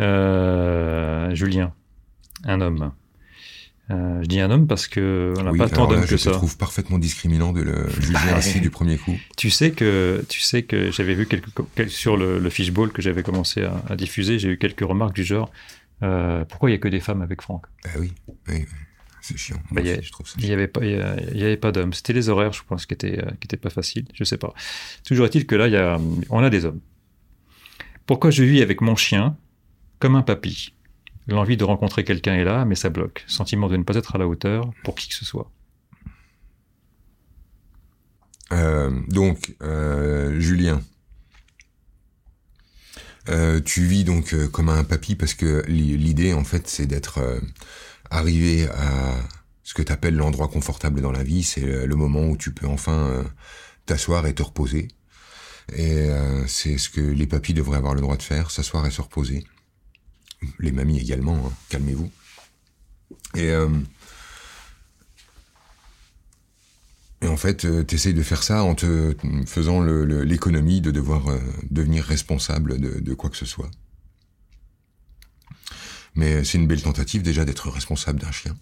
Euh, Julien, un homme. Euh, je dis un homme parce que on n'a Oui, pas tant d'hommes que je ça. te trouve parfaitement discriminant de le juger Bah, ainsi du premier coup. Tu sais que tu sais que j'avais vu quelques quel- sur le, le fishball que j'avais commencé à, à diffuser, j'ai eu quelques remarques du genre euh, pourquoi il y a que des femmes avec Franck? Bah oui, c'est chiant. Bah, Moi il y a- aussi, je trouve ça Il y chiant. avait pas il y a- il y avait pas d'hommes, c'était les horaires, je pense, qui étaient qui étaient pas faciles, je sais pas. Toujours est-il que là il y a on a des hommes. Pourquoi je vis avec mon chien? Comme un papy L'envie de rencontrer quelqu'un est là, mais ça bloque. Sentiment de ne pas être à la hauteur pour qui que ce soit. Euh, donc, euh, Julien, euh, tu vis donc comme un papy parce que l'i- l'idée, en fait, c'est d'être arrivé à ce que tu appelles l'endroit confortable dans la vie. C'est le, moment où tu peux enfin t'asseoir et te reposer. Et c'est ce que les papys devraient avoir le droit de faire, s'asseoir et se reposer. Les mamies également, hein, calmez-vous. Et euh, Et en fait, euh, t'essayes de faire ça en te faisant l'économie de devoir euh, devenir responsable de, quoi que ce soit. Mais c'est une belle tentative déjà d'être responsable d'un chien.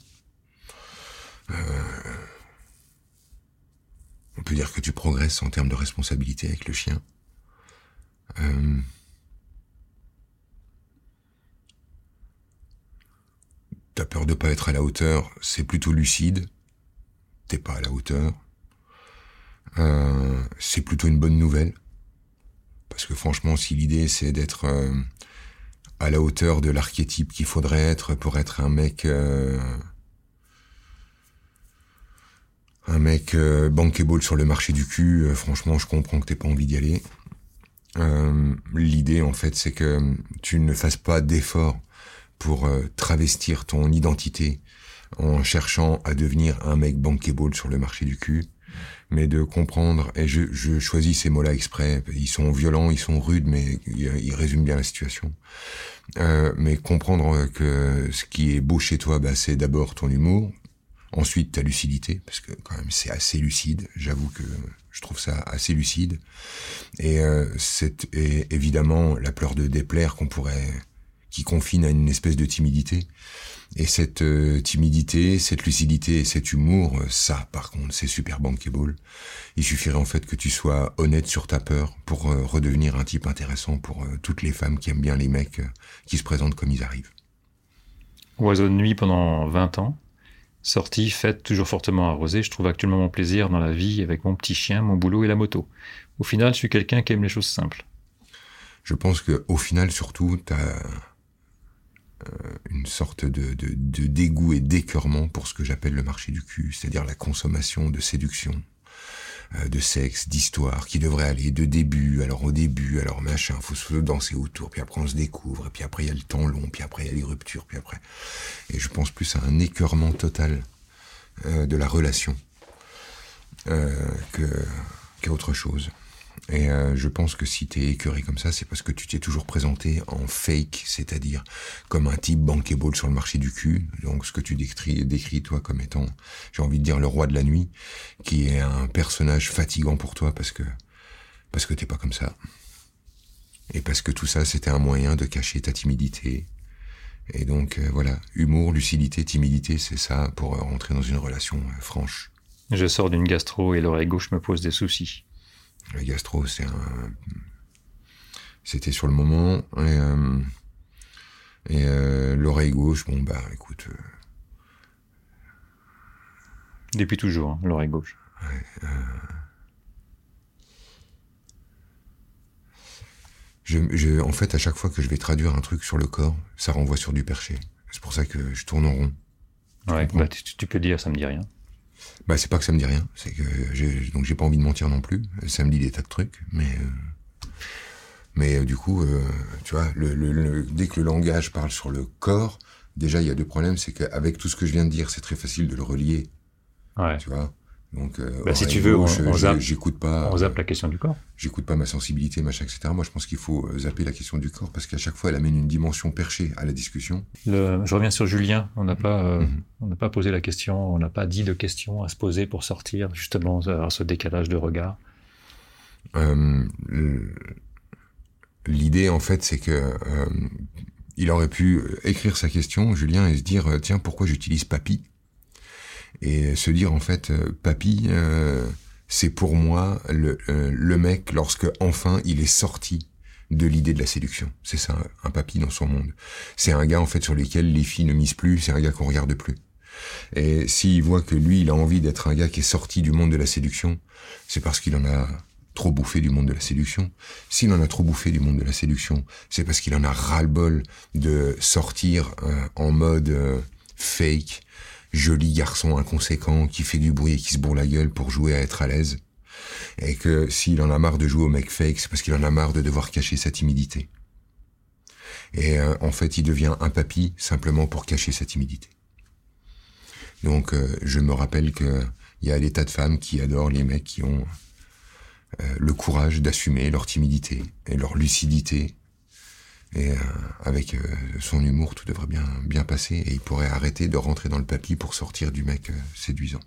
On peut dire que tu progresses en termes de responsabilité avec le chien. Peur de pas être à la hauteur, c'est plutôt lucide. T'es pas à la hauteur. Euh, c'est plutôt une bonne nouvelle. Parce que franchement, si l'idée c'est d'être euh, à la hauteur de l'archétype qu'il faudrait être pour être un mec, euh, un mec bankable sur le marché du cul, franchement, je comprends que t'aies pas envie d'y aller. L'idée en fait, c'est que tu ne fasses pas d'efforts pour euh, travestir ton identité en cherchant à devenir un mec bankable sur le marché du cul, mais de comprendre, et je, je choisis ces mots-là exprès, ils sont violents, ils sont rudes, mais ils, résument bien la situation. Euh, mais comprendre que ce qui est beau chez toi, bah, c'est d'abord ton humour, ensuite ta lucidité, parce que quand même c'est assez lucide, j'avoue que je trouve ça assez lucide, et euh, c'est évidemment la peur de déplaire qu'on pourrait qui confine à une espèce de timidité. Et cette euh, timidité, cette lucidité et cet humour, euh, ça, par contre, c'est super bankable. Il suffirait en fait que tu sois honnête sur ta peur pour euh, redevenir un type intéressant pour euh, toutes les femmes qui aiment bien les mecs qui se présentent comme ils arrivent. Oiseau de nuit pendant 20 ans. Sortie, fête, toujours fortement arrosée. Je trouve actuellement mon plaisir dans la vie avec mon petit chien, mon boulot et la moto. Au final, je suis quelqu'un qui aime les choses simples. Je pense que au final, surtout, t'as une sorte de, de, dégoût et d'écœurement pour ce que j'appelle le marché du cul, c'est-à-dire la consommation de séduction, euh, de sexe, d'histoire, qui devrait aller de début, alors au début, alors machin, faut se danser autour, puis après on se découvre, puis après il y a le temps long, puis après il y a les ruptures, puis après... Et je pense plus à un écœurement total euh, de la relation euh, qu'à autre chose. Et euh, je pense que si t'es écœuré comme ça, c'est parce que tu t'es toujours présenté en fake, c'est-à-dire comme un type bankable sur le marché du cul. Donc ce que tu décris, décris toi comme étant, j'ai envie de dire le roi de la nuit, qui est un personnage fatigant pour toi parce que parce que t'es pas comme ça. Et parce que tout ça, c'était un moyen de cacher ta timidité. Et donc euh, voilà, humour, lucidité, timidité, c'est ça pour rentrer dans une relation euh, franche. Je sors d'une gastro et l'oreille gauche me pose des soucis. Le gastro, c'est un... C'était sur le moment. Et, euh, et euh, l'oreille gauche, bon, bah, écoute, euh, Depuis toujours, hein, l'oreille gauche. je, je, en fait, à chaque fois que je vais traduire un truc sur le corps, ça renvoie sur du perché. C'est pour ça que je tourne en rond. Ouais, comprends. bah, tu, tu peux dire, ça me dit rien. Bah, c'est pas que ça me dit rien, c'est que donc j'ai pas envie de mentir non plus. Ça me dit des tas de trucs, mais euh, mais euh, du coup, euh, tu vois, le, le, le- dès que le langage parle sur le corps, déjà il y a deux problèmes, c'est qu'avec tout ce que je viens de dire, c'est très facile de le relier, Ouais. tu vois? Donc, euh, Bah, si tu veux, on- zappe- j'écoute pas, On zappe la question du corps. j'écoute pas ma sensibilité, machin, etc. Moi, je pense qu'il faut euh, zapper la question du corps parce qu'à chaque fois, elle amène une dimension perchée à la discussion. Le- je reviens sur Julien. On n'a pas, euh, Mhm. on n'a pas posé la question, on n'a pas dit de question à se poser pour sortir justement à ce décalage de regard. Euh, L'idée, en fait, c'est que euh, il aurait pu euh, écrire sa question, Julien, et se dire euh, tiens pourquoi j'utilise papy et se dire en fait euh, papy c'est pour moi le, le mec lorsque enfin il est sorti de l'idée de la séduction. C'est ça, un papy dans son monde. C'est un gars en fait sur lequel les filles ne misent plus, c'est un gars qu'on regarde plus. Et s'il voit que lui, il a envie d'être un gars qui est sorti du monde de la séduction, c'est parce qu'il en a trop bouffé du monde de la séduction. S'il en a trop bouffé du monde de la séduction, c'est parce qu'il en a ras-le-bol de sortir euh, en mode euh, fake, joli garçon inconséquent qui fait du bruit et qui se bourre la gueule pour jouer à être à l'aise. Et que s'il en a marre de jouer au mec fake, c'est parce qu'il en a marre de devoir cacher sa timidité. Et euh, en fait, il devient un papy simplement pour cacher sa timidité. Donc, je me rappelle que il y a des tas de femmes qui adorent les mecs qui ont euh, le courage d'assumer leur timidité et leur lucidité. Et euh, avec euh, son humour, tout devrait bien, bien passer et il pourrait arrêter de rentrer dans le papy pour sortir du mec séduisant.